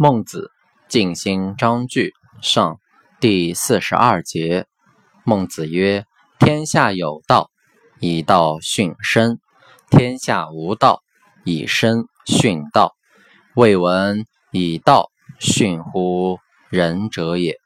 孟子尽心章句上第四十二节。孟子曰：“天下有道，以道训身；天下无道，以身训道。未闻以道训乎仁者也。”